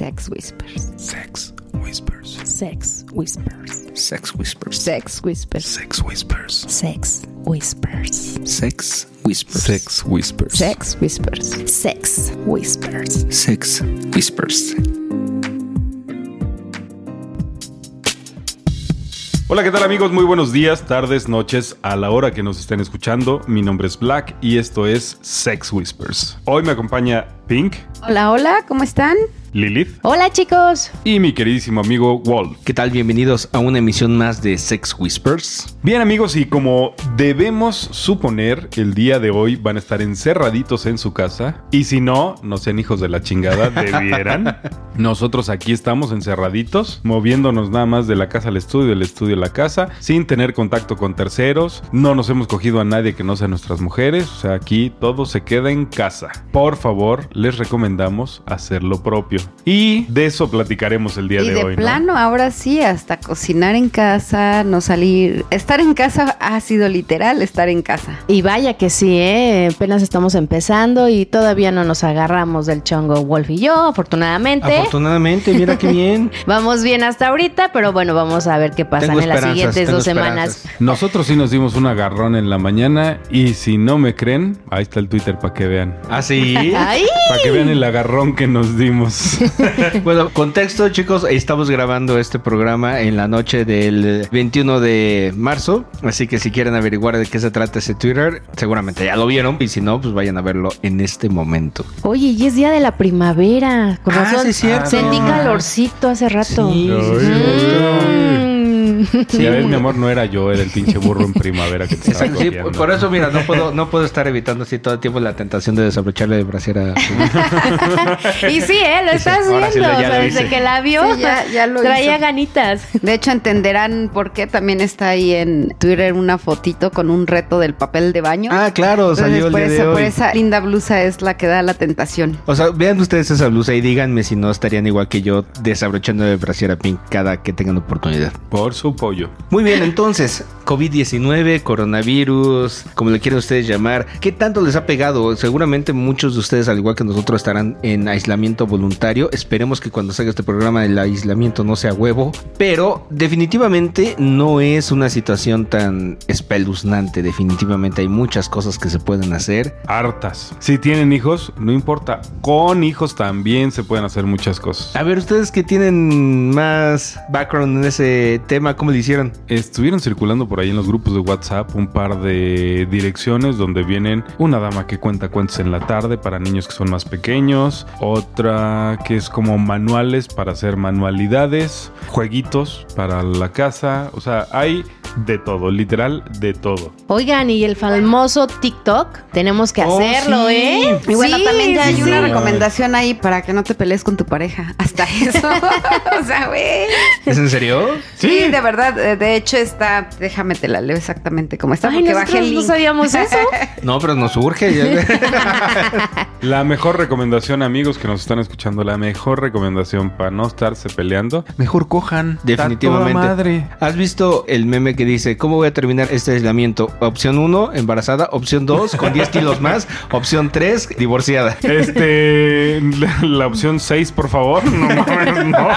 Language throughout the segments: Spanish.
Sex Whispers. Sex Whispers. Sex Whispers. Sex Whispers. Sex Whispers. Sex Whispers. Sex Whispers. Sex Whispers. Sex Whispers. Sex Whispers. Sex Whispers. Sex Whispers. Hola, ¿qué tal amigos? Muy buenos días, tardes, noches, a la hora que nos estén escuchando. Mi nombre es Black y esto es Sex Whispers. Hoy me acompaña Pink, Hola, hola, ¿cómo están? Lilith Hola, chicos. y mi queridísimo amigo Walt. ¿Qué tal? Bienvenidos a una emisión más de Sex Whispers. Bien amigos, y como debemos suponer, el día de hoy van a estar encerraditos en su casa. Y si no, no sean hijos de la chingada, debieran. Nosotros aquí estamos encerraditos, moviéndonos nada más de la casa al estudio, del estudio a la casa, sin tener contacto con terceros. No nos hemos cogido a nadie que no sea nuestras mujeres. O sea, aquí todo se queda en casa. Por favor, les recomendamos hacer lo propio. Y de eso platicaremos el día Y de, de hoy. ¿no? plano, ahora sí, hasta cocinar en casa, no salir. Estar en casa ha sido literal estar en casa. Y vaya que sí, ¿eh? apenas estamos empezando y todavía no nos agarramos del chongo Wolf y yo, afortunadamente. Afortunadamente, mira qué bien. vamos bien hasta ahorita, pero bueno, vamos a ver qué pasa en las siguientes dos semanas. esperanzas. Nosotros sí nos dimos un agarrón en la mañana y si no me creen, ahí está el Twitter para que vean. ¿Ah, sí? Para que vean el agarrón que nos dimos. Bueno, contexto, chicos, estamos grabando este programa en la noche del 21 de marzo, así que si quieren averiguar de qué se trata ese Twitter, seguramente ya lo vieron, y si no, pues vayan a verlo en este momento. Oye, y es día de la primavera. Con Ah, razón. sí, es cierto. Sentí calorcito hace rato. Sí, sí, Ay, Mm. ya ves, mi amor, no era yo, era el pinche burro en primavera que te estaba Exacto, sí, por eso, mira, no puedo, no puedo estar evitando así todo el tiempo la tentación de desabrocharle de brasier a... Y sí, ¿eh? Lo Sí, estás sí viendo. o sea, desde que la vio, Sí, ya- ya lo traía hizo. ganitas. De hecho, entenderán por qué también está ahí en Twitter una fotito con un reto del papel de baño. Ah, claro, Entonces, salió el por, día de eso- por hoy. esa linda blusa es la que da la tentación. O sea, vean ustedes esa blusa y díganme si no estarían igual que yo desabrochando de brasier a Pink cada que tengan oportunidad. Por su pollo. Muy bien, entonces, COVID-19, coronavirus, como le quieran ustedes llamar, ¿qué tanto les ha pegado? Seguramente muchos de ustedes, al igual que nosotros, estarán en aislamiento voluntario. Esperemos que cuando salga este programa el aislamiento no sea huevo, pero definitivamente no es una situación tan espeluznante. Definitivamente hay muchas cosas que se pueden hacer. Hartas. Si tienen hijos, no importa. Con hijos también se pueden hacer muchas cosas. A ver, ustedes que tienen más background en ese tema, ¿cómo le hicieron? Estuvieron circulando por ahí en los grupos de WhatsApp un par de direcciones donde vienen una dama que cuenta cuentos en la tarde para niños que son más pequeños, otra que es como manuales para hacer manualidades, jueguitos para la casa, o sea, hay de todo, literal de todo. Oigan, y el famoso TikTok, tenemos que Oh, hacerlo, sí. ¿eh? Y bueno, Sí, también ya sí, hay sí. una recomendación ahí para que no te pelees con tu pareja. Hasta eso. o sea, güey. ¿Es en serio? Sí, de verdad. eh, De hecho, está. Déjame te la leo exactamente como está, Ay, porque bajé no sabíamos eso. No, pero nos urge. La mejor recomendación, amigos que nos están escuchando, la mejor recomendación para no estarse peleando, mejor cojan. Definitivamente. Está toda madre. ¿Has visto el meme que dice, ¿cómo voy a terminar este aislamiento? Opción 1, embarazada. Opción 2, con 10 kilos más. Opción 3, divorciada. Este, la, la opción 6, por favor. No mames, no.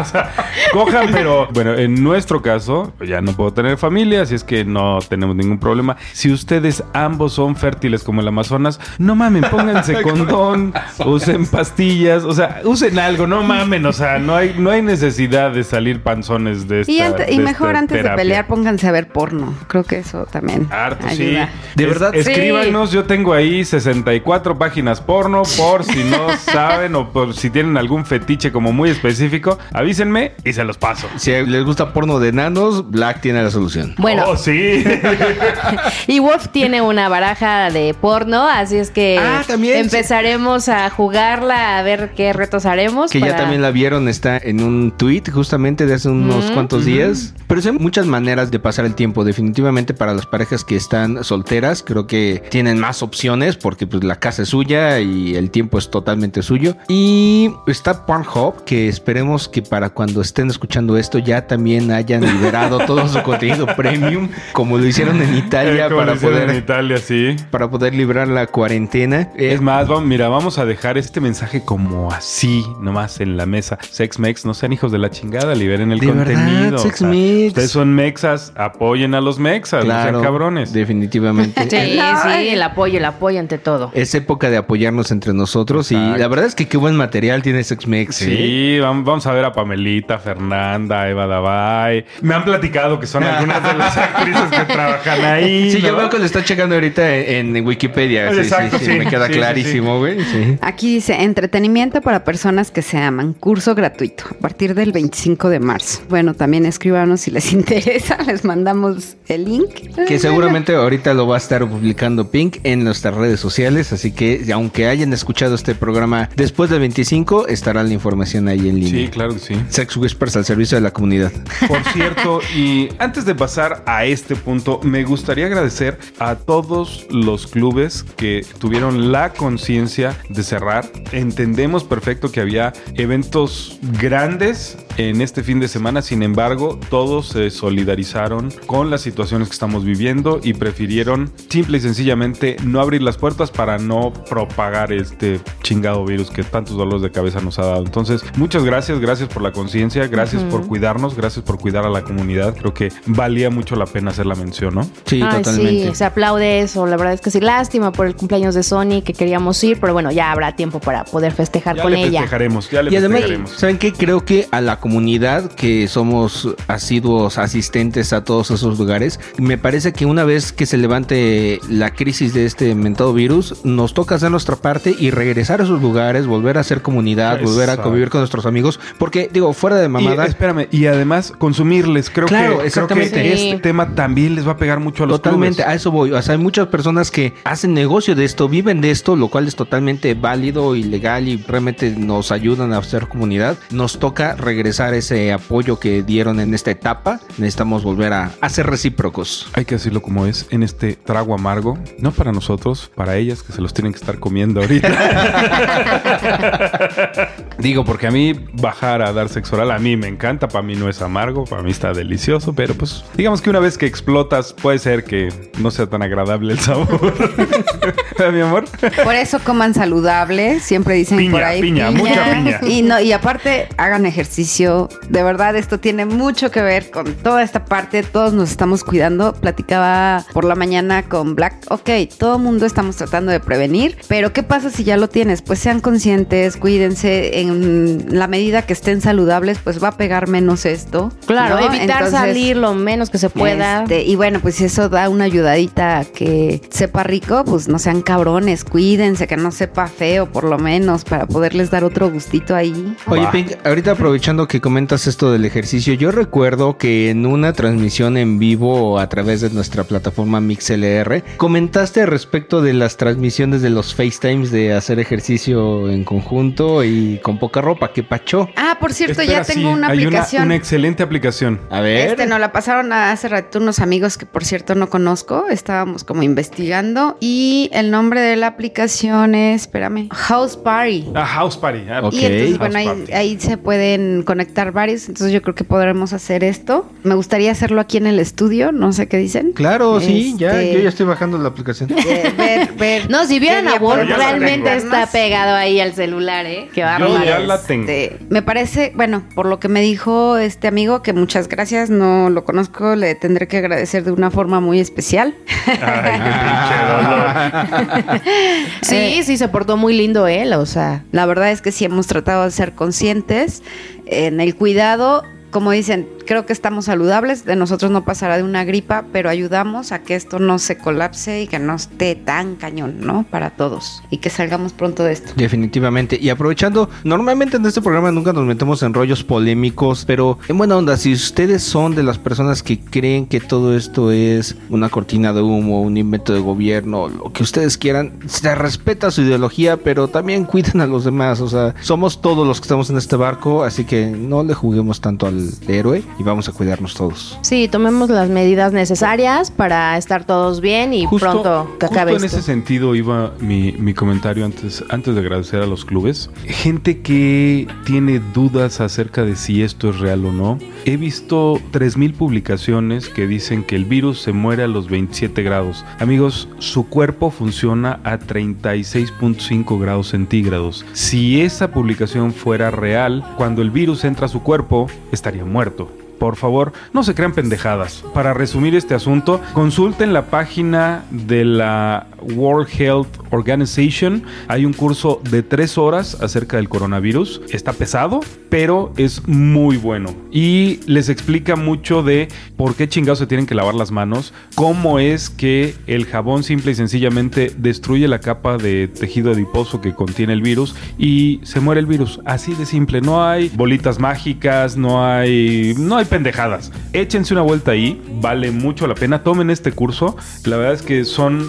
O sea, cojan, pero bueno, en nuestro caso, ya no puedo tener familia, así es que no tenemos ningún problema. Si ustedes ambos son fértiles como el Amazonas, no mamen, pónganse condón, usen pastillas, o sea, usen algo, no mamen, o sea, no hay, no hay necesidad de salir panzones de esta Y, ante- y de mejor esta antes de terapia. Pónganse a ver porno. Creo que eso también. Harto, ayuda. sí. De Es- verdad, sí. Escríbanos, yo tengo ahí 64 páginas porno por si no saben o por si tienen algún fetiche como muy específico, avísenme y se los paso. Si les gusta porno de enanos, Black tiene la solución. Bueno, Oh, sí. y Wolf tiene una baraja de porno, así es que Ah, también. empezaremos a jugarla a ver qué retos haremos. Que ya también la vieron, está en un tweet justamente de hace unos cuantos días. Pero sí hay muchas maneras de pasar el tiempo. Definitivamente para las parejas que están solteras, creo que tienen más opciones porque pues la casa es suya y el tiempo es totalmente suyo. Y está Pornhub, que esperemos que para cuando estén escuchando esto ya también hayan liberado todo su contenido premium, como lo hicieron en Italia como para lo poder en Italia, sí. para poder librar la cuarentena. Eh, Es más, vamos, mira, vamos a dejar este mensaje como así, nomás en la mesa. Sex Mex, no sean hijos de la chingada, liberen el De verdad, contenido. Sex Mex. Ustedes son mexas, apoyen a los mexas, no sean cabrones. definitivamente. Sí, sí, ay. el apoyo, el apoyo ante todo. Es época de apoyarnos entre nosotros y la verdad es que qué buen material tiene Sex Mex. ¿eh? Sí, vam- vamos a ver a Pamelita, Fernanda, Eva Davai. Me han platicado que son algunas de las actrices que trabajan ahí. Sí, yo veo que lo está checando ahorita en, en Wikipedia. Sí, Exacto, sí, sí, sí. Me queda Sí, sí, clarísimo, güey. Sí. Aquí dice entretenimiento para personas que se aman, curso gratuito a partir del 25 de marzo. Bueno, también escríbanos si les interesa, les mandamos el link. Que seguramente ahorita lo va a estar publicando Pink en nuestras redes sociales. Así que aunque hayan escuchado este programa después del 25, estará la información ahí en línea. Sí, claro que sí. Sex Whispers al servicio de la comunidad. Por cierto, y antes de pasar a este punto, me gustaría agradecer a todos los clubes que tuvieron la conciencia de cerrar. Entendemos perfecto que había eventos grandes en este fin de semana, sin embargo, todos se solidarizaron con las situaciones que estamos viviendo y prefirieron simple y sencillamente no abrir las puertas para no propagar este chingado virus que tantos dolores de cabeza nos ha dado. Entonces, muchas gracias, gracias por la conciencia, gracias por cuidarnos, gracias por cuidar a la comunidad. Creo que valía mucho la pena hacer la mención, ¿no? Sí, Ay, totalmente. sí, se aplaude eso. La verdad es que sí, lástima por el cumpleaños de Sony que queríamos ir, pero bueno, ya habrá tiempo para poder festejar Ya con le ella. festejaremos, ya le Y además, festejaremos. ¿saben qué? Creo que a la comunidad que somos asiduos asistentes a todos esos lugares, me parece que una vez que se levante la crisis de este mentado virus, nos toca hacer nuestra parte y regresar a esos lugares, volver a hacer comunidad, volver a convivir con nuestros amigos, porque digo, fuera de Y, mamada, espérame, y además consumirles. Creo Claro, que, creo que exactamente. este tema también les va a pegar mucho a los Totalmente, clubes. a eso voy. O sea, hay muchas personas que hacen negocio de esto, viven de esto, lo cual es totalmente válido y legal y realmente nos ayudan a hacer comunidad. Nos toca regresar ese apoyo que dieron en esta etapa. Necesitamos volver a, a ser recíprocos. Hay que decirlo como es, en este trago amargo, no para nosotros, para ellas que se los tienen que estar comiendo ahorita. Digo, porque a mí bajar a dar sexo oral, a mí me encanta, para mí no es amargo, para mí está delicioso, pero pues digamos que una vez que explotas puede ser que no sea tan agradable el sabor. ¿Verdad, mi amor? Por eso coman saludable, siempre dicen Piña, por ahí. piña, mucha piña. Y no, y aparte hagan ejercicio. De verdad, esto tiene mucho que ver con toda esta parte. Todos nos estamos cuidando. Platicaba por la mañana con Black. Ok, todo mundo estamos tratando de prevenir, pero ¿qué pasa si ya lo tienes? Pues sean conscientes, cuídense. En la medida que estén saludables, pues va a pegar menos esto. Claro, ¿no? evitar Entonces, salir lo menos que se pueda. este, y bueno, pues si eso da una ayudadita a que sepa rico, pues no sean cabrones, cuídense, que no sepa feo por lo menos, para poderles dar otro gustito ahí. Oye. Pink, ahorita aprovechando que comentas esto del ejercicio, yo recuerdo que en una transmisión en vivo a través de nuestra plataforma MixLR, comentaste respecto de las transmisiones de los FaceTimes de hacer ejercicio en conjunto y con poca ropa. ¿Qué pacho? Ah, por cierto, Espera, ya tengo sí, una hay aplicación. Una, excelente aplicación. A ver. Este nos la pasaron hace rato unos amigos que por cierto no conozco, estábamos como investigando y el nombre de la aplicación es, espérame, House Party. Ah, House Party. Ah, Ok. Y entonces, House bueno, ahí, Party. ahí se pueden conectar varios. Entonces, yo creo que podremos hacer esto. Me gustaría hacerlo aquí en el estudio. No sé qué dicen. Claro, sí, ya, Este, yo ya estoy bajando la aplicación. eh, ver, ver. No, si vieran a Wolf, realmente está pegado ahí al celular, ¿eh? Qué bárbaro. ya la tengo. Este, me parece, bueno, por lo que me dijo este amigo, que muchas gracias, no lo conozco, le tendré que agradecer de una forma muy especial. Ay, qué pinche dolor. Sí, sí, se portó muy lindo él, o sea. La verdad es que sí hemos tratado de ser conscientes en el cuidado. Como dicen, creo que estamos saludables, de nosotros no pasará de una gripa, pero ayudamos a que esto no se colapse y que no esté tan cañón, ¿no? Para todos y que salgamos pronto de esto. Definitivamente. Y aprovechando, normalmente en este programa nunca nos metemos en rollos polémicos, pero en buena onda, si ustedes son de las personas que creen que todo esto es una cortina de humo, un invento de gobierno, lo que ustedes quieran, se respeta su ideología, pero también cuiden a los demás. O sea, somos todos los que estamos en este barco, así que no le juguemos tanto al héroe. Y vamos a cuidarnos todos. Sí, tomemos las medidas necesarias para estar todos bien y pronto que acabe justo en esto. ese sentido iba mi, mi comentario antes, antes de agradecer a los clubes. Gente que tiene dudas acerca de si esto es real o no. He visto 3.000 publicaciones que dicen que el virus se muere a los 27 grados. Amigos, su cuerpo funciona a 36.5 grados centígrados. Si esa publicación fuera real, cuando el virus entra a su cuerpo, estaría muerto. Por favor, no se crean pendejadas. Para resumir este asunto, consulten la página de la World Health Organization. Hay un curso de tres horas acerca del coronavirus. Está pesado, pero es muy bueno. Y les explica mucho de por qué chingados se tienen que lavar las manos, cómo es que el jabón simple y sencillamente destruye la capa de tejido adiposo que contiene el virus y se muere el virus. Así de simple. No hay bolitas mágicas, no hay, no hay pendejadas. Échense una vuelta ahí, vale mucho la pena. Tomen este curso. La verdad es que son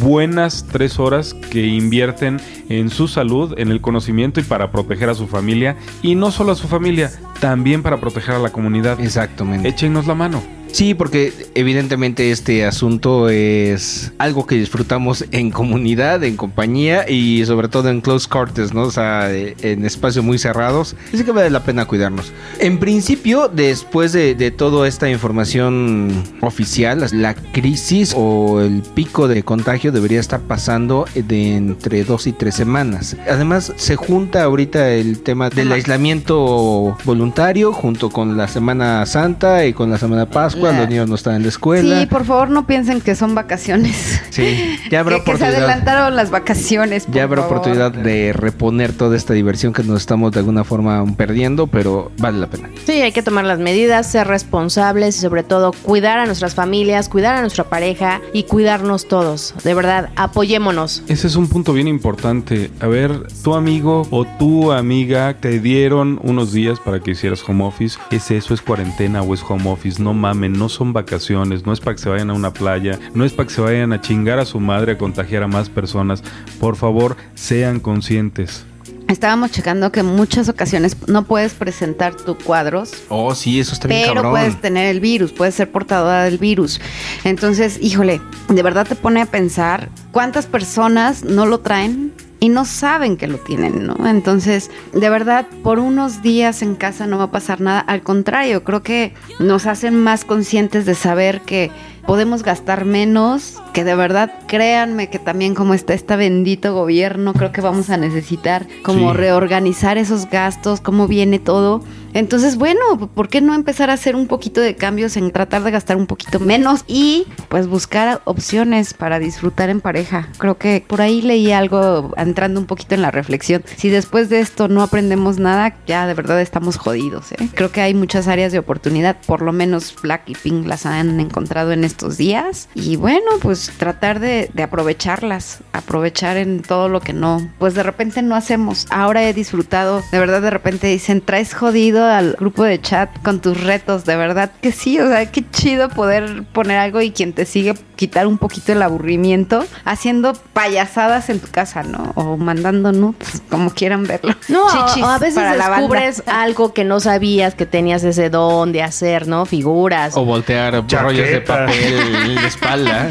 buenas tres horas que invierten en su salud, en el conocimiento y para proteger a su familia. Y no solo a su familia, también para proteger a la comunidad. Exactamente. Échenos la mano. Sí, porque evidentemente este asunto es algo que disfrutamos en comunidad, en compañía y sobre todo en close quarters, ¿no? O sea, eh, en espacios muy cerrados. Así que vale la pena cuidarnos. En principio, después de, de toda esta información oficial, la crisis o el pico de contagio debería estar pasando de entre dos y tres semanas. Además, se junta ahorita el tema del aislamiento voluntario junto con la Semana Santa y con la Semana Pascua. La- Los niños no están en la escuela. Sí, por favor no piensen que son vacaciones. Sí, ya habrá que, que se oportunidad. adelantaron las vacaciones. por Ya habrá favor. oportunidad de reponer toda esta diversión que nos estamos de alguna forma perdiendo, pero vale la pena. Sí, hay que tomar las medidas, ser responsables y sobre todo cuidar a nuestras familias, cuidar a nuestra pareja y cuidarnos todos. De verdad, apoyémonos. Ese es un punto bien importante. A ver, tu amigo o tu amiga te dieron unos días para que hicieras home office. ¿Es eso? ¿Es cuarentena o es home office? No no son vacaciones, no es para que se vayan a una playa, no es para que se vayan a chingar a su madre a contagiar a más personas. Por favor, sean conscientes. Estábamos checando que en muchas ocasiones no puedes presentar tus cuadros Oh, sí, eso está bien pero cabrón. puedes tener el virus, puedes ser portadora del virus. Entonces, híjole, de verdad te pone a pensar cuántas personas no lo traen y no saben que lo tienen, ¿no? Entonces, de verdad, por unos días en casa no va a pasar nada. Al contrario, creo que nos hacen más conscientes de saber que podemos gastar menos, que de verdad créanme que también como está este bendito gobierno, creo que vamos a necesitar como Sí. reorganizar esos gastos, cómo viene todo. Entonces, bueno, ¿por qué no empezar a hacer un poquito de cambios en tratar de gastar un poquito menos y pues buscar opciones para disfrutar en pareja? Creo que por ahí leí algo entrando un poquito en la reflexión. Si después de esto no aprendemos nada, ya de verdad estamos jodidos. ¿eh? Creo que hay muchas áreas de oportunidad, por lo menos Black y Pink las han encontrado en estos días. Y bueno, pues tratar de, de aprovecharlas, aprovechar en todo lo que no, pues de repente no hacemos. Ahora he disfrutado, de verdad de repente dicen, traes jodido al grupo de chat con tus retos, de verdad que sí, o sea, qué chido poder poner algo y quien te sigue quitar un poquito el aburrimiento haciendo payasadas en tu casa, ¿no? O mandando nudes, como quieran verlo. No, Chichis o a veces para la banda. descubres algo que no sabías que tenías ese don de hacer, ¿no? Figuras. O voltear rollos de Chaqueta. papel en la espalda.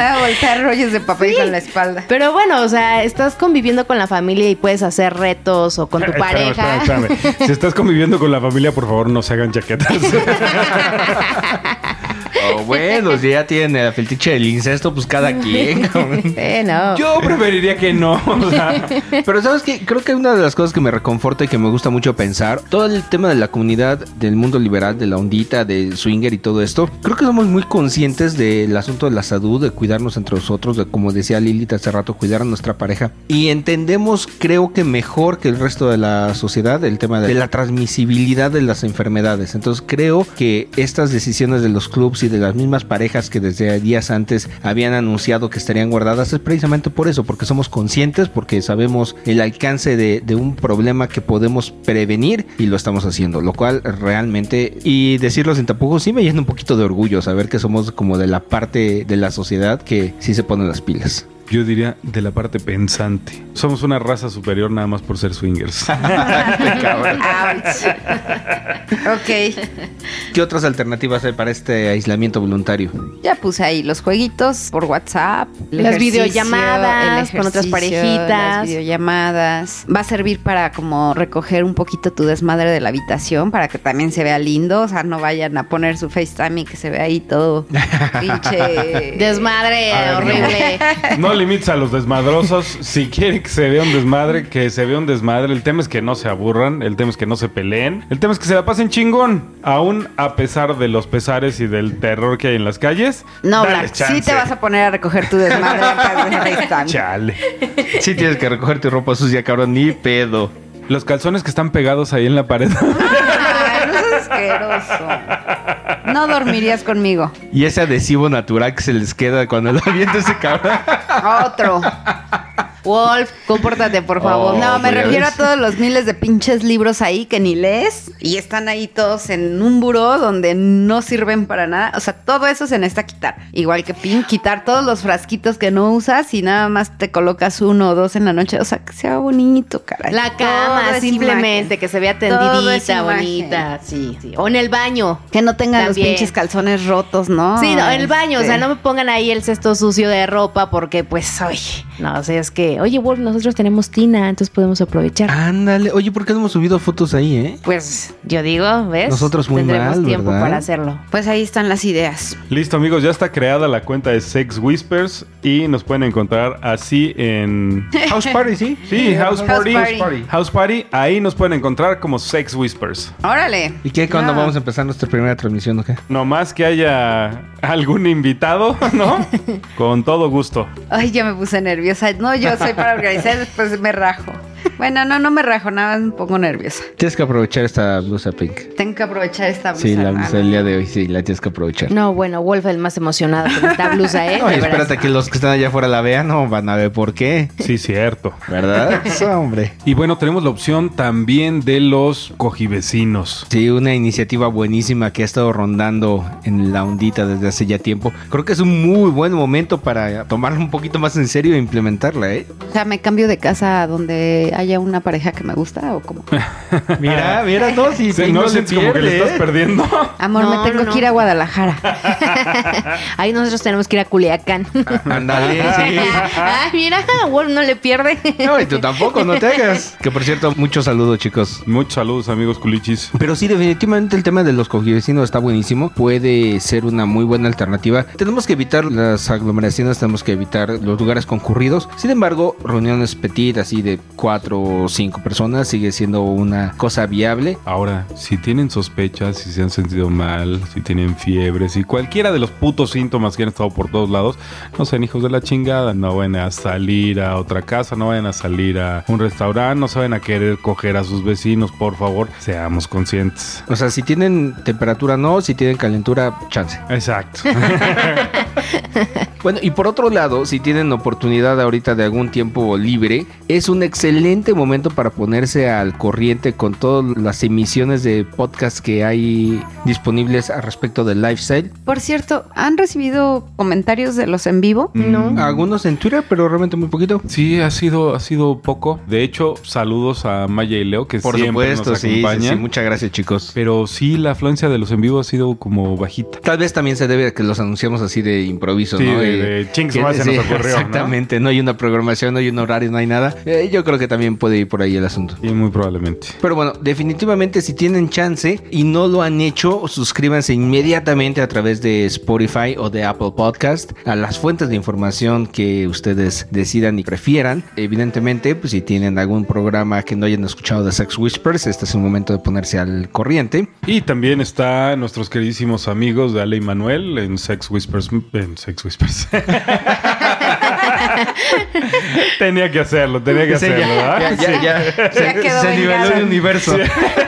a voltear rollos de papel con la espalda. Pero bueno, o sea, estás conviviendo con la familia y puedes hacer retos o con tu Espérame, pareja. espérame, espérame. Si estás conviviendo con la familia, por favor, no se hagan chaquetas. O bueno, si ya tiene el fetiche del incesto, pues cada quien. Eh, no. Yo preferiría que no. o sea, Pero sabes que creo que una de las cosas que me reconforta y que me gusta mucho pensar, todo el tema de la comunidad del mundo liberal, de la ondita, del swinger y todo esto, creo que somos muy conscientes del asunto de la salud, de cuidarnos entre nosotros, de como decía Lilith hace rato, cuidar a nuestra pareja. Y entendemos, creo que mejor que el resto de la sociedad, el tema de la transmisibilidad de las enfermedades. Entonces creo que estas decisiones de los clubs y de las mismas parejas que desde días antes habían anunciado que estarían guardadas es precisamente por eso, porque somos conscientes, porque sabemos el alcance de, de un problema que podemos prevenir y lo estamos haciendo, lo cual realmente, y decirlo sin tapujos, sí me llena un poquito de orgullo saber que somos como de la parte de la sociedad que sí se ponen las pilas. Yo diría de la parte pensante. Somos una raza superior nada más por ser swingers. Ok, ¿Qué otras alternativas hay para este aislamiento voluntario? ya puse ahí los jueguitos por WhatsApp. Las videollamadas con otras parejitas. Las videollamadas. Va a servir para como recoger un poquito tu desmadre de la habitación para que también se vea lindo. O sea, no vayan a poner su FaceTime y que se vea ahí todo pinche... Desmadre, ver, horrible. No limites a los desmadrosos. Si quieren que se vea un desmadre, que se vea un desmadre. El tema es que no se aburran. El tema es que no se peleen. El tema es que se la pasen chingón. Aún a pesar de los pesares y del terror que hay en las calles. No, Black, sí te vas a poner a recoger tu desmadre. Chale. Sí tienes que recoger tu ropa sucia, cabrón, ni pedo. Los calzones que están pegados ahí en la pared. No seas asqueroso. No dormirías conmigo. Y ese adhesivo natural que se les queda cuando lo avienta ese cabrón. Otro. Wolf, compórtate, por favor. Oh, No, me refiero a todos los miles de pinches libros ahí que ni lees y están ahí todos en un buró donde no sirven para nada. O sea, todo eso se necesita quitar. Igual que pin, quitar todos los frasquitos que no usas y nada más te colocas uno o dos en la noche. O sea, que sea bonito, caray. La Todo cama, es simplemente, que se vea Todo tendidita, bonita. Sí, sí. O en el baño. Que no tengan los pinches calzones rotos, ¿no? Sí, no, en el baño, o sea, Este, no me pongan ahí el cesto sucio de ropa porque, pues, oye, no, o sea, es que, oye, Wolf, nosotros tenemos tina, entonces podemos aprovechar. Ándale. Oye, ¿por qué no hemos subido fotos ahí, eh? Pues, yo digo, ¿ves? Nosotros muy Tendremos mal, tiempo ¿verdad? para hacerlo. Pues ahí están las ideas. Listo, amigos, ya está creada la cuenta de Sex Whispers y nos pueden encontrar así en. House Party, ¿sí? Sí, House, House Party. Party. House Party. Ahí nos pueden encontrar como Sex Whispers. Órale. ¿Y qué? ¿Cuándo No. vamos a empezar nuestra primera transmisión o qué? No más que haya algún invitado, ¿no? Con todo gusto. Ay, ya me puse nerviosa. No, yo soy para organizar, después me rajo. Bueno, no, no me rajo, nada más me pongo nerviosa. Tienes que aprovechar esta blusa pink. Tengo que aprovechar esta blusa. Sí, la blusa hermano. del día de hoy, sí, la tienes que aprovechar. No, bueno, Wolf es el más emocionado con esta blusa, ¿eh? No, espérate que los que están allá afuera la vean, no van a ver por qué. Sí, cierto. ¿Verdad? Sí, hombre. Y bueno, tenemos la opción también de los cojivecinos. Sí, una iniciativa buenísima que ha estado rondando en la ondita desde hace ya tiempo. Creo que es un muy buen momento para tomarla un poquito más en serio e implementarla, ¿eh? O sea, me cambio de casa donde haya una pareja que me gusta o como. Mira, mira, no, si Sí, no sientes como que le estás perdiendo. Amor, No, me tengo no, que ir a no. Guadalajara. Ahí nosotros tenemos que ir a Culiacán. Ándale, sí. Ay, mira, Wolf no le pierde. No, y tú tampoco, no te hagas. Que por cierto, muchos saludos, chicos. Muchos saludos, amigos culichis. Pero sí, definitivamente el tema de los cojivecinos está buenísimo. Puede ser una muy buena alternativa. Tenemos que evitar las aglomeraciones, tenemos que evitar los lugares concurridos. Sin embargo, reuniones petit, así de cuatro o cinco personas, sigue siendo una cosa viable. Ahora, si tienen sospechas, si se han sentido mal, si tienen fiebre, si cualquiera de los putos síntomas que han estado por todos lados, no sean hijos de la chingada, no vayan a salir a otra casa, no vayan a salir a un restaurante, no se vayan a querer coger a sus vecinos, por favor, seamos conscientes. O sea, si tienen temperatura, no. Si tienen calentura, chance. Exacto. Bueno, y por otro lado, si tienen oportunidad ahorita de algún tiempo libre, es un excelente momento para ponerse al corriente con todas las emisiones de podcast que hay disponibles a respecto del lifestyle. Por cierto, ¿han recibido comentarios de los en vivo? No. Algunos en Twitter, pero realmente muy poquito. Sí, ha sido, ha sido poco. De hecho, saludos a Maya y Leo, que Por siempre supuesto, nos sí, sí, acompañan. sí. Muchas gracias, chicos. Pero sí, la afluencia de los en vivo ha sido como bajita. Tal vez también se debe a que los anunciamos así de improviso, Sí, ¿no? De-. Exactamente, ¿no? hay una programación, no hay un horario, no hay nada. Eh, yo creo que también puede ir por ahí el asunto. Y muy probablemente. Pero bueno, definitivamente si tienen chance y no lo han hecho, suscríbanse inmediatamente a través de Spotify o de Apple Podcast a las fuentes de información que ustedes decidan y prefieran. Evidentemente, pues si tienen algún programa que no hayan escuchado de Sex Whispers, este es el momento de ponerse al corriente. Y también está nuestros queridísimos amigos de Ale y Manuel en Sex Whispers. En Sex Whispers. tenía que hacerlo, tenía que Sí, hacerlo, ya, ¿verdad? ya, ya, ya. Se, niveló el universo.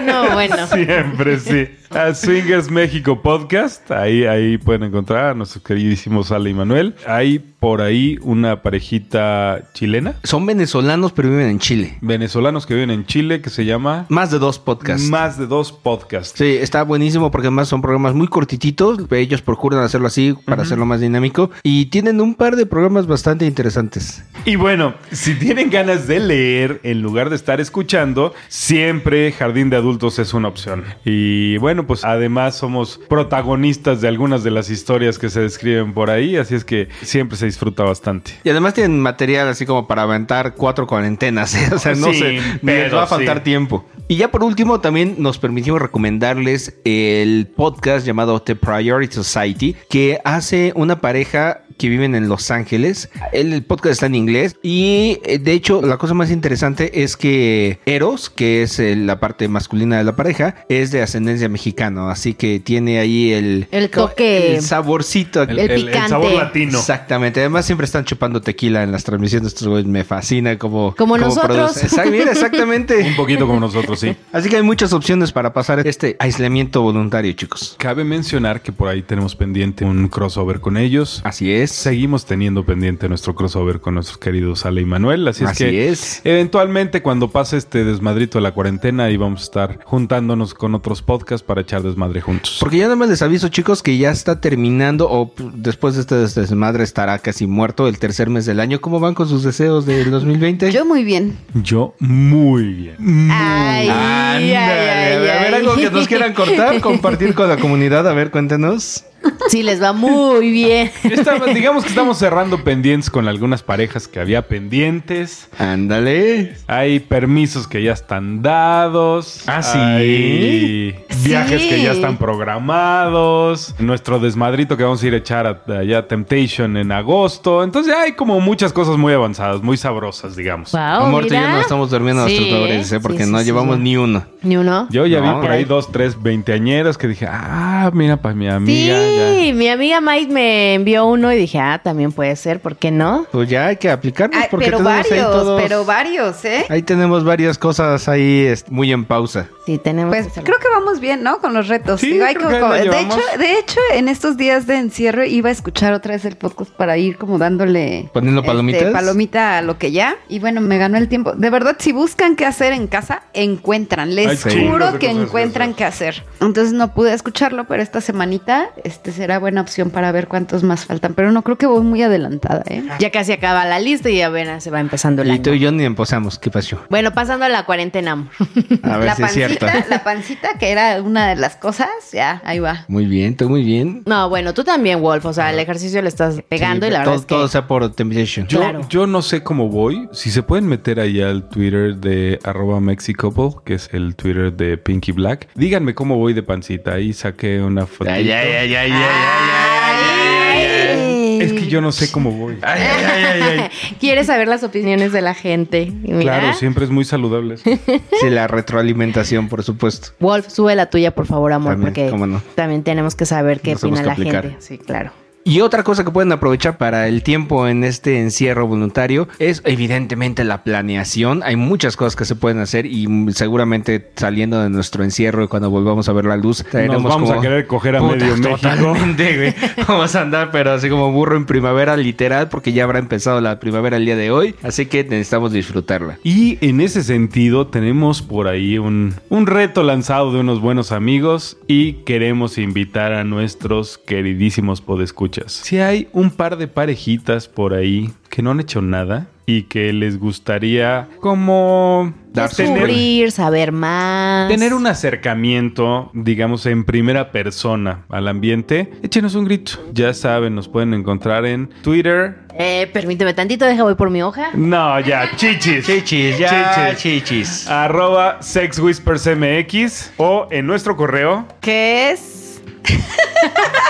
No, bueno. Siempre, sí. A Swingers México Podcast. Ahí, ahí pueden encontrar a nuestros queridísimos Ale y Manuel. Ahí por ahí una parejita chilena. Son venezolanos, pero viven en Chile. Venezolanos que viven en Chile que se llama Más de dos podcasts. Más de dos podcasts. Sí, está buenísimo porque además son programas muy cortititos. Ellos procuran hacerlo así para hacerlo más dinámico. Y tienen un par de programas bastante interesantes. Y bueno, si tienen ganas de leer en lugar de estar escuchando, siempre Jardín de Adultos es una opción. Y bueno, pues además somos protagonistas de algunas de las historias que se describen por ahí, así es que siempre se disfruta bastante. Y además tienen material así como para aventar cuatro cuarentenas. ¿eh? O sea, no sé, les va a faltar sí. tiempo. Y ya por último, también nos permitimos recomendarles el podcast llamado The Priority Society, que hace una pareja que viven en Los Ángeles. El, el podcast está en inglés y eh, de hecho la cosa más interesante es que Eros, que es eh, la parte masculina de la pareja, es de ascendencia mexicana, así que tiene ahí el, El toque. el saborcito. El, El el- el picante. sabor latino. Exactamente. Además, siempre están chupando tequila en las transmisiones. Estos güeyes me fascina como. Como nosotros. Exact- mira, Un exactamente. poquito como nosotros, sí. Así que hay muchas opciones para pasar este aislamiento voluntario, chicos. Cabe mencionar que por ahí tenemos pendiente un crossover con ellos. Así es. Seguimos teniendo pendiente nuestro crossover con nuestros queridos Ale y Manuel. Así es Así que es. eventualmente cuando pase este desmadrito de la cuarentena, ahí vamos a estar juntándonos con otros podcasts para echar desmadre juntos. Porque ya nada más les aviso, chicos, que ya está terminando, o después de este desmadre estará casi muerto el tercer mes del año. ¿Cómo van con sus deseos del 2020? Yo muy bien. Yo muy bien. Ay, ay, ay, a ver, algo que nos quieran cortar, compartir con la comunidad. A ver, cuéntenos. Sí, les va muy bien. Estamos- digamos que estamos cerrando pendientes con algunas parejas que había pendientes. Ándale. Hay permisos que ya están dados. Ah, ¿sí? Hay viajes Sí. que ya están programados. Nuestro desmadrito que vamos a ir a echar a- allá a Temptation en agosto. Entonces ya hay como muchas cosas muy avanzadas, muy sabrosas, digamos. Wow, Amor, tú y yo mira. no estamos durmiendo Sí, nuestros ¿eh? Porque sí, no sí, llevamos sí. ni uno. Ni uno. Yo ya No. vi por ahí dos, tres veinteañeros que dije, ah, mira, para mi amiga. Sí, ya. mi amiga Mike me envió uno y dije, ah, también puede ser, ¿por qué no? Pues ya hay que aplicarnos Ay, porque pero tenemos ahí varios, todos- pero varios, ¿eh? Ahí tenemos varias cosas ahí muy en pausa. Sí, tenemos Pues que creo que vamos bien, ¿no? Con los retos. Sí, Digo, hay creo que- que la de, hecho, de hecho, en estos días de encierro iba a escuchar otra vez el podcast para ir como dándole... ¿Poniendo este, palomitas? palomita a lo que ya. Y bueno, me ganó el tiempo. De verdad, si buscan qué hacer en casa, encuentran. Les juro que encuentran qué hacer. Entonces no pude escucharlo, pero esta semanita este será buena opción para ver cuántos más faltan. Pero no creo que voy muy adelantada, ¿eh? Ya casi acaba la lista y apenas se va empezando el Y año. tú y yo ni empezamos. ¿Qué pasó? Bueno, pasando a la cuarentena. amor. A ver la si es cierto. pancita, la pancita, que era una de las cosas, ya, ahí va. Muy bien, tú muy bien. no, bueno, tú también, Wolf. O sea, el ejercicio le estás pegando y la todo, verdad es que... todo sea por Temptation. Yo, Claro. yo no sé cómo voy. Si se pueden meter ahí al Twitter de arroba Mexicouple, que es el Twitter de Pinky Black. Díganme cómo voy de pancita. Ahí saqué una foto. Ay, ay, ay, ay, ay, ay, Ay. Es que yo no sé cómo voy. ay, ay, ay, ay, ay. Quieres saber las opiniones de la gente. Mira, Claro, siempre es muy saludable. eso. Sí, la retroalimentación, por supuesto. Wolf, sube la tuya, por favor, amor, También, porque no. también tenemos que saber qué Nos opina la aplicar. gente. Sí, claro. Y otra cosa que pueden aprovechar para el tiempo en este encierro voluntario es evidentemente la planeación. Hay muchas cosas que se pueden hacer y seguramente saliendo de nuestro encierro y cuando volvamos a ver la luz, traeremos Nos vamos como- a querer coger a Puta, medio México. totalmente, güey. Vamos a andar, pero así como burro en primavera, literal, porque ya habrá empezado la primavera el día de hoy. Así que necesitamos disfrutarla. Y en ese sentido tenemos por ahí un, un reto lanzado de unos buenos amigos y queremos invitar a nuestros queridísimos podescuchas. Si hay un par de parejitas por ahí que no han hecho nada y que les gustaría como tener, Descubrir, saber más. tener un acercamiento, digamos, en primera persona al ambiente, échenos un grito. Ya saben, nos pueden encontrar en Twitter. Eh, permíteme tantito, deja voy por mi hoja. No, ya, chichis. Chichis, ya, chichis. arroba sexwhispersmx o en nuestro correo ¿Qué es?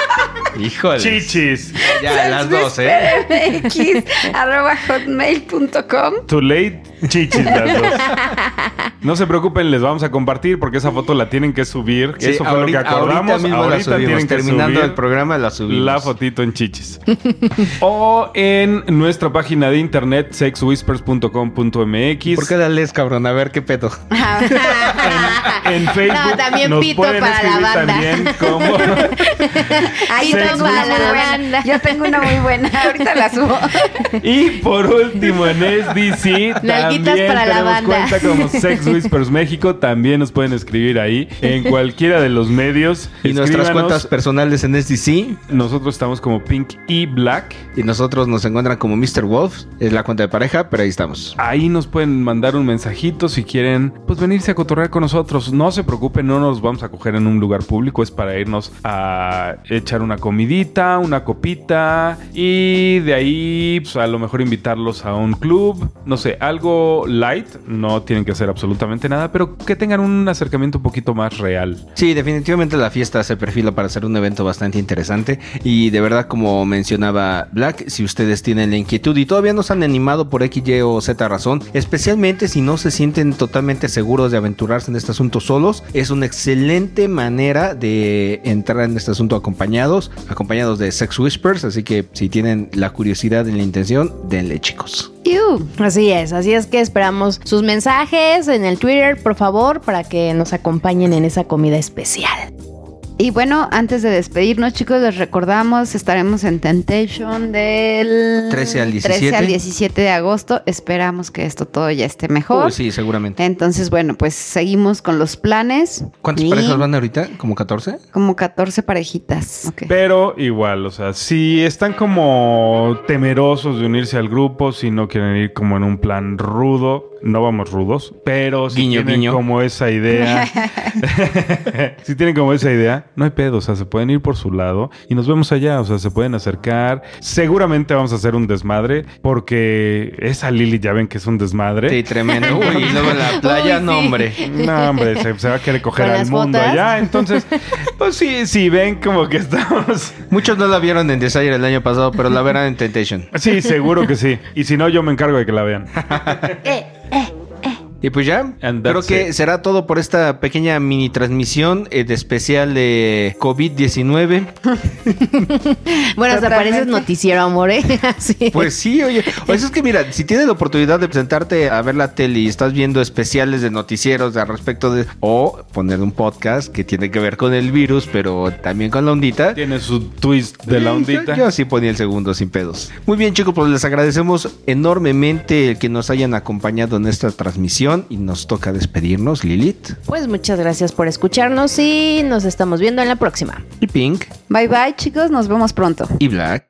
Híjole. chichis Ya, las dos, ¿eh? arroba hotmail.com too late Chichis las dos. No se preocupen, les vamos a compartir porque esa foto la tienen que subir. Sí, Eso fue lo que ahorita- acordamos. ahorita mismo la subimos. tienen que Terminando subir el programa la subimos. La fotito en chichis. o en nuestra página de internet sexwhispers.com.mx. ¿Por qué la lees, cabrón? A ver qué pedo. En Facebook No, también nos pito pueden para la banda. también como Ahí Whisper. muy buena. Yo tengo una muy buena. Ahorita la subo. Y por último, en SDC Nalguitas también para la banda. cuenta como Sex Whispers México. También nos pueden escribir ahí en cualquiera de los medios. Y nuestras cuentas personales en SDC. Nosotros estamos como Pink y Black. Y nosotros nos encuentran como Mr. Wolf. Es la cuenta de pareja, pero ahí estamos. Ahí nos pueden mandar un mensajito si quieren, pues venirse a cotorrear con nosotros. No se preocupen, no nos vamos a coger en un lugar público, es para irnos a echar una comidita, una copita y de ahí pues, a lo mejor invitarlos a un club, no sé, algo light, no tienen que hacer absolutamente nada, pero que tengan un acercamiento un poquito más real. Sí, definitivamente la fiesta se perfila para ser un evento bastante interesante y de verdad como mencionaba Black, si ustedes tienen la inquietud y todavía no se han animado por X, Y o Z razón, especialmente si no se sienten totalmente seguros de aventurarse en este asunto solos, es una excelente manera de entrar en este asunto acompañados, acompañados de Sex Whispers, así que si tienen la curiosidad y la intención, denle chicos. Así es, así es que esperamos sus mensajes en el Twitter, por favor, para que nos acompañen en esa comida especial. Y bueno, antes de despedirnos, chicos, les recordamos, estaremos en Temptation del 13 al 13 al 17. 17 de agosto. Esperamos que esto todo ya esté mejor. Uy, sí, seguramente. Entonces, bueno, pues seguimos con los planes. ¿Cuántas Y parejas van ahorita? ¿Como 14? Como 14 parejitas. Pero igual, o sea, si están como temerosos de unirse al grupo, si no quieren ir como en un plan rudo, no vamos rudos, pero si Guiño, tienen guiño. como esa idea, si tienen como esa idea, no hay pedo, o sea, se pueden ir por su lado y nos vemos allá, o sea, se pueden acercar. Seguramente vamos a hacer un desmadre, porque esa Lili ya ven que es un desmadre. Sí, tremendo. Uy, y luego en la playa, Uy, no, hombre. No, hombre, se, se va a querer coger ¿Con al mundo botas? allá. Entonces, pues sí, sí, ven como que estamos. Muchos no la vieron en Desire el año pasado, pero la verán en Temptation. Sí, seguro que sí. Y si no, yo me encargo de que la vean. Y pues ya, And creo que it. será todo por esta pequeña mini transmisión eh, de especial de COVID-19. Bueno, hasta pareces noticiero, amor, ¿eh? Pues sí, oye, o sea, es que mira, si tienes la oportunidad de sentarte a ver la tele y estás viendo especiales de noticieros al respecto de... O poner un podcast que tiene que ver con el virus, pero también con la ondita. Tiene su twist de la ondita. Yo, yo sí ponía el segundo sin pedos. Muy bien, chicos, pues les agradecemos enormemente el que nos hayan acompañado en esta transmisión y nos toca despedirnos, Lilith Pues muchas gracias por escucharnos y nos estamos viendo en la próxima. y Pink Bye bye, chicos. Nos vemos pronto. y Black.